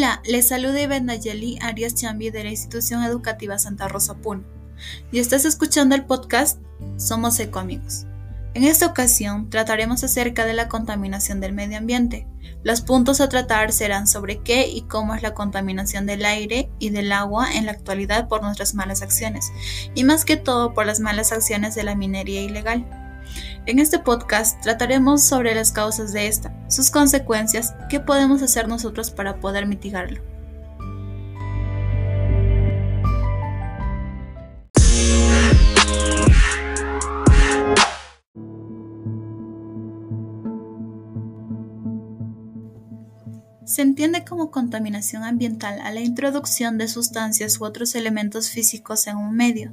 Hola, les saluda Iván Nayeli Arias Chambi de la Institución Educativa Santa Rosa Puno. Y estás escuchando el podcast Somos Ecoamigos. En esta ocasión trataremos acerca de la contaminación del medio ambiente. Los puntos a tratar serán sobre qué y cómo es la contaminación del aire y del agua en la actualidad por nuestras malas acciones, y más que todo por las malas acciones de la minería ilegal. En este podcast trataremos sobre las causas de esta, sus consecuencias, qué podemos hacer nosotros para poder mitigarlo. Se entiende como contaminación ambiental a la introducción de sustancias u otros elementos físicos en un medio,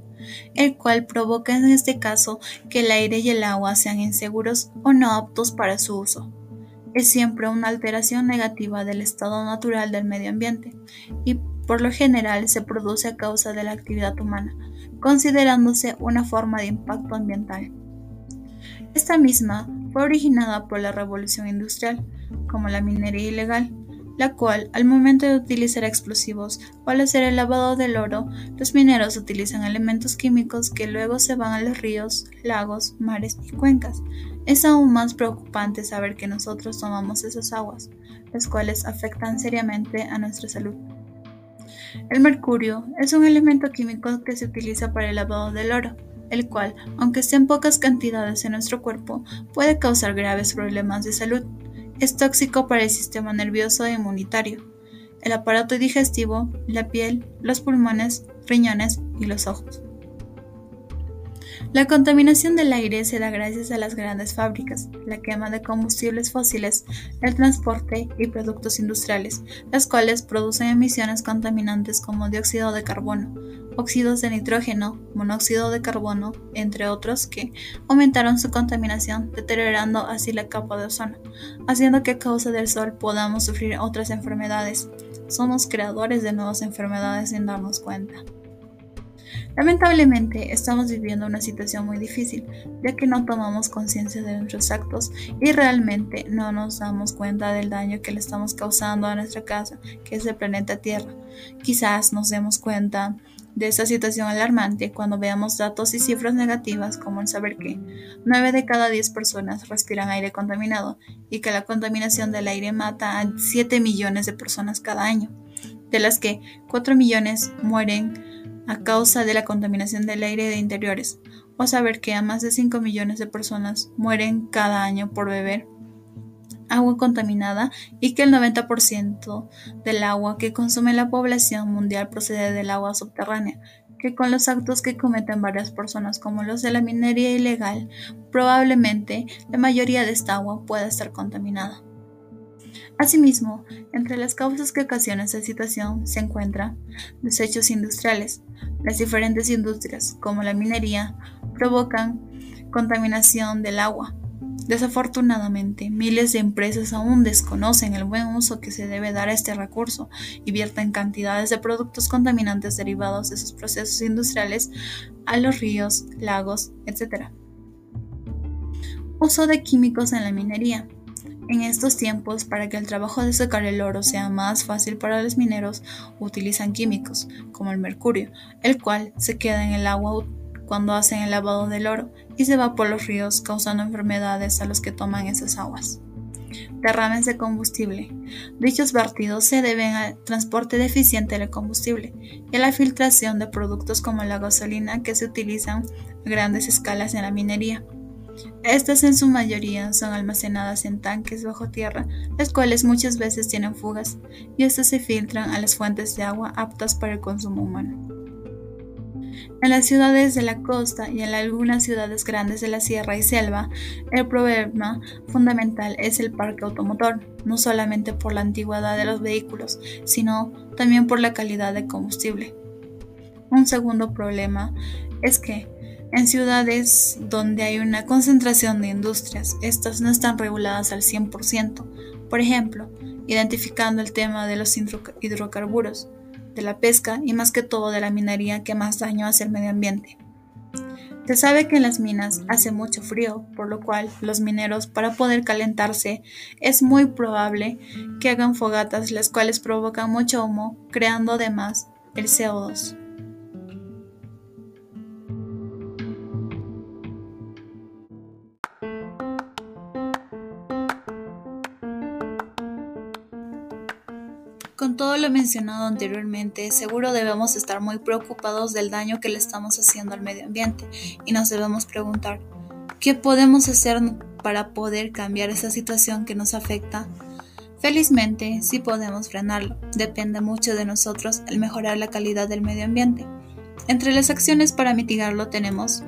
el cual provoca en este caso que el aire y el agua sean inseguros o no aptos para su uso. Es siempre una alteración negativa del estado natural del medio ambiente y por lo general se produce a causa de la actividad humana, considerándose una forma de impacto ambiental. Esta misma fue originada por la revolución industrial, como la minería ilegal, la cual, al momento de utilizar explosivos o al hacer el lavado del oro, los mineros utilizan elementos químicos que luego se van a los ríos, lagos, mares y cuencas. Es aún más preocupante saber que nosotros tomamos esas aguas, las cuales afectan seriamente a nuestra salud. El mercurio es un elemento químico que se utiliza para el lavado del oro, el cual, aunque esté en pocas cantidades en nuestro cuerpo, puede causar graves problemas de salud. Es tóxico para el sistema nervioso e inmunitario, el aparato digestivo, la piel, los pulmones, riñones y los ojos. La contaminación del aire se da gracias a las grandes fábricas, la quema de combustibles fósiles, el transporte y productos industriales, las cuales producen emisiones contaminantes como dióxido de carbono, óxidos de nitrógeno, monóxido de carbono, entre otros, que aumentaron su contaminación, deteriorando así la capa de ozono, haciendo que a causa del sol podamos sufrir otras enfermedades. Somos creadores de nuevas enfermedades sin darnos cuenta. Lamentablemente estamos viviendo una situación muy difícil, ya que no tomamos conciencia de nuestros actos y realmente no nos damos cuenta del daño que le estamos causando a nuestra casa, que es el planeta Tierra. Quizás nos demos cuenta de esta situación alarmante cuando veamos datos y cifras negativas como el saber que 9 de cada 10 personas respiran aire contaminado y que la contaminación del aire mata a 7 millones de personas cada año, de las que 4 millones mueren a causa de la contaminación del aire de interiores, o saber que a más de 5 millones de personas mueren cada año por beber agua contaminada y que el 90% del agua que consume la población mundial procede del agua subterránea, que con los actos que cometen varias personas como los de la minería ilegal, probablemente la mayoría de esta agua pueda estar contaminada. Asimismo, entre las causas que ocasionan esta situación se encuentran desechos industriales. Las diferentes industrias, como la minería, provocan contaminación del agua. Desafortunadamente, miles de empresas aún desconocen el buen uso que se debe dar a este recurso y vierten cantidades de productos contaminantes derivados de sus procesos industriales a los ríos, lagos, etc. Uso de químicos en la minería. En estos tiempos, para que el trabajo de sacar el oro sea más fácil para los mineros, utilizan químicos, como el mercurio, el cual se queda en el agua cuando hacen el lavado del oro y se va por los ríos causando enfermedades a los que toman esas aguas. Derrames de combustible. Dichos vertidos se deben al transporte deficiente del combustible y a la filtración de productos como la gasolina que se utilizan a grandes escalas en la minería. Estas en su mayoría son almacenadas en tanques bajo tierra, las cuales muchas veces tienen fugas, y estas se filtran a las fuentes de agua aptas para el consumo humano. En las ciudades de la costa y en algunas ciudades grandes de la sierra y selva, el problema fundamental es el parque automotor, no solamente por la antigüedad de los vehículos, sino también por la calidad de combustible. Un segundo problema es que en ciudades donde hay una concentración de industrias, estas no están reguladas al 100%. Por ejemplo, identificando el tema de los hidrocarburos, de la pesca y más que todo de la minería que más daño hace al medio ambiente. Se sabe que en las minas hace mucho frío, por lo cual los mineros para poder calentarse es muy probable que hagan fogatas las cuales provocan mucho humo, creando además el CO2. Con todo lo mencionado anteriormente, seguro debemos estar muy preocupados del daño que le estamos haciendo al medio ambiente y nos debemos preguntar, ¿qué podemos hacer para poder cambiar esa situación que nos afecta? Felizmente, sí podemos frenarlo. Depende mucho de nosotros el mejorar la calidad del medio ambiente. Entre las acciones para mitigarlo tenemos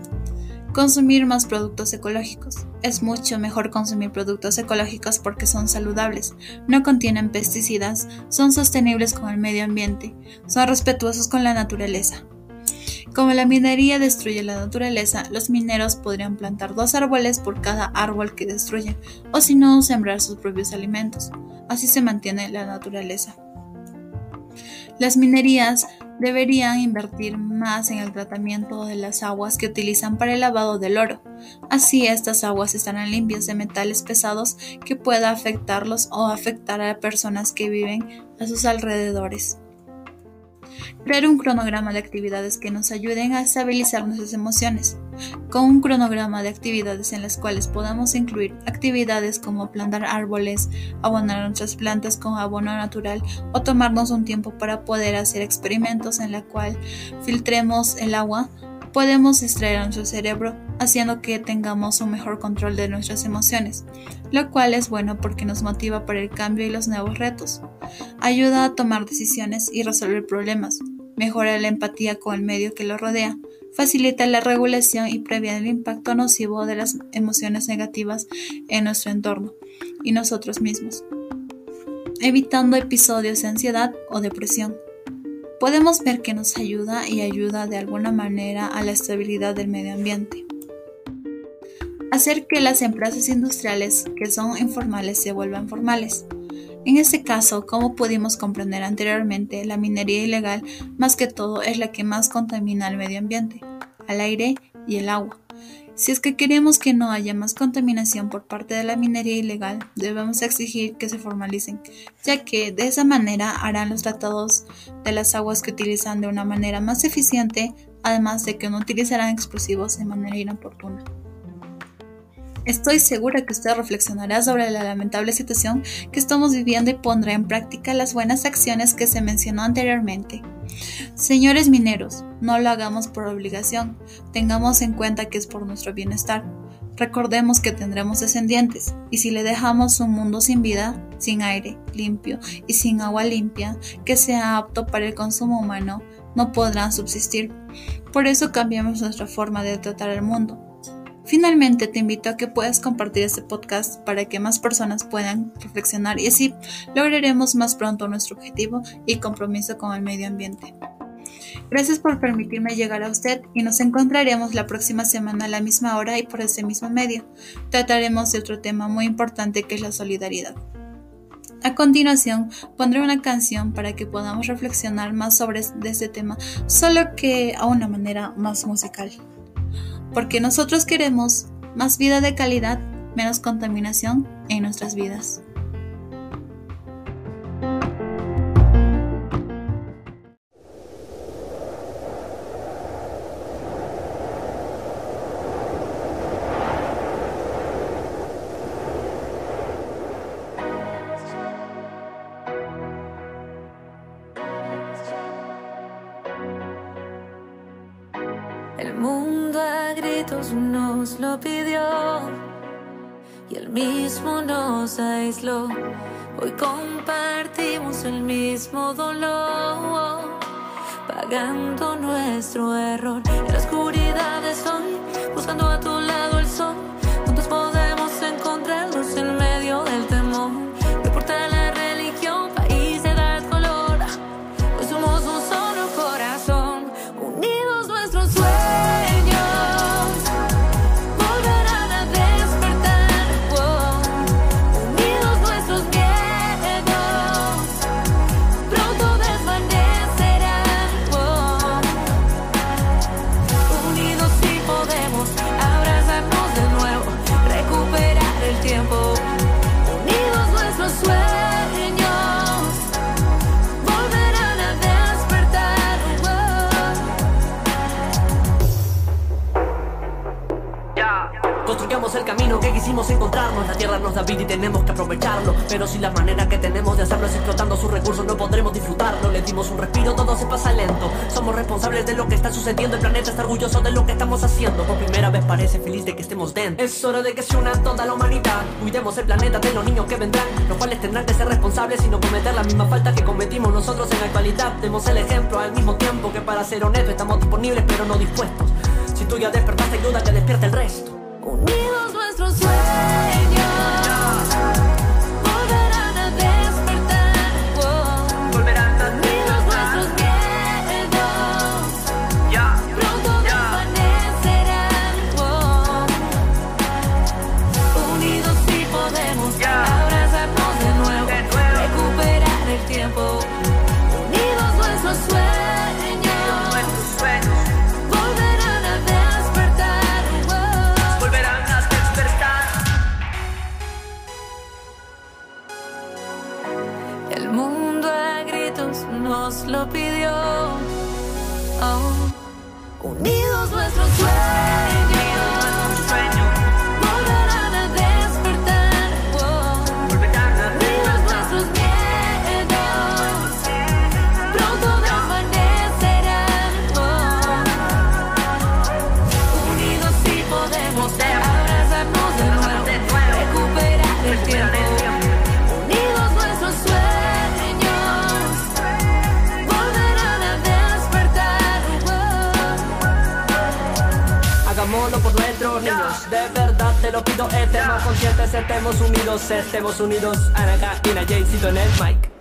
Consumir más productos ecológicos. Es mucho mejor consumir productos ecológicos porque son saludables, no contienen pesticidas, son sostenibles con el medio ambiente, son respetuosos con la naturaleza. Como la minería destruye la naturaleza, los mineros podrían plantar dos árboles por cada árbol que destruyen, o si no, sembrar sus propios alimentos. Así se mantiene la naturaleza. Las minerías deberían invertir más en el tratamiento de las aguas que utilizan para el lavado del oro. Así estas aguas estarán limpias de metales pesados que pueda afectarlos o afectar a personas que viven a sus alrededores. Crear un cronograma de actividades que nos ayuden a estabilizar nuestras emociones. Con un cronograma de actividades en las cuales podamos incluir actividades como plantar árboles, abonar nuestras plantas con abono natural o tomarnos un tiempo para poder hacer experimentos en la cual filtremos el agua, podemos extraer a nuestro cerebro haciendo que tengamos un mejor control de nuestras emociones, lo cual es bueno porque nos motiva para el cambio y los nuevos retos. Ayuda a tomar decisiones y resolver problemas, mejora la empatía con el medio que lo rodea, facilita la regulación y previene el impacto nocivo de las emociones negativas en nuestro entorno y nosotros mismos, evitando episodios de ansiedad o depresión podemos ver que nos ayuda y ayuda de alguna manera a la estabilidad del medio ambiente. Hacer que las empresas industriales que son informales se vuelvan formales. En este caso, como pudimos comprender anteriormente, la minería ilegal más que todo es la que más contamina al medio ambiente, al aire y el agua. Si es que queremos que no haya más contaminación por parte de la minería ilegal, debemos exigir que se formalicen, ya que de esa manera harán los tratados de las aguas que utilizan de una manera más eficiente, además de que no utilizarán explosivos de manera inoportuna. Estoy segura que usted reflexionará sobre la lamentable situación que estamos viviendo y pondrá en práctica las buenas acciones que se mencionó anteriormente. Señores mineros, no lo hagamos por obligación, tengamos en cuenta que es por nuestro bienestar. Recordemos que tendremos descendientes, y si le dejamos un mundo sin vida, sin aire limpio y sin agua limpia, que sea apto para el consumo humano, no podrán subsistir. Por eso cambiamos nuestra forma de tratar el mundo Finalmente te invito a que puedas compartir este podcast para que más personas puedan reflexionar y así lograremos más pronto nuestro objetivo y compromiso con el medio ambiente. Gracias por permitirme llegar a usted y nos encontraremos la próxima semana a la misma hora y por este mismo medio. Trataremos de otro tema muy importante que es la solidaridad. A continuación, pondré una canción para que podamos reflexionar más sobre este tema, solo que a una manera más musical porque nosotros queremos más vida de calidad, menos contaminación en nuestras vidas. El mundo gritos nos lo pidió y el mismo nos aisló. Hoy compartimos el mismo dolor, pagando nuestro error. En la oscuridad estoy buscando a tu lado el sol. Pero si la manera que tenemos de hacerlo es explotando sus recursos, no podremos disfrutarlo. Le dimos un respiro, todo se pasa lento. Somos responsables de lo que está sucediendo. El planeta está orgulloso de lo que estamos haciendo. Por primera vez parece feliz de que estemos dentro. Es hora de que se una toda la humanidad. Cuidemos el planeta de los niños que vendrán, los cuales tendrán que ser responsables y no cometer la misma falta que cometimos nosotros en la actualidad. Demos el ejemplo al mismo tiempo que para ser honesto estamos disponibles pero no dispuestos. Si tú ya despertaste, ayuda que despierte el resto. Unidos nuestros sueños Por nuestros niños, de verdad te lo pido, estemos conscientes, estemos unidos, estemos unidos. Anaga y Jaycito en el mic.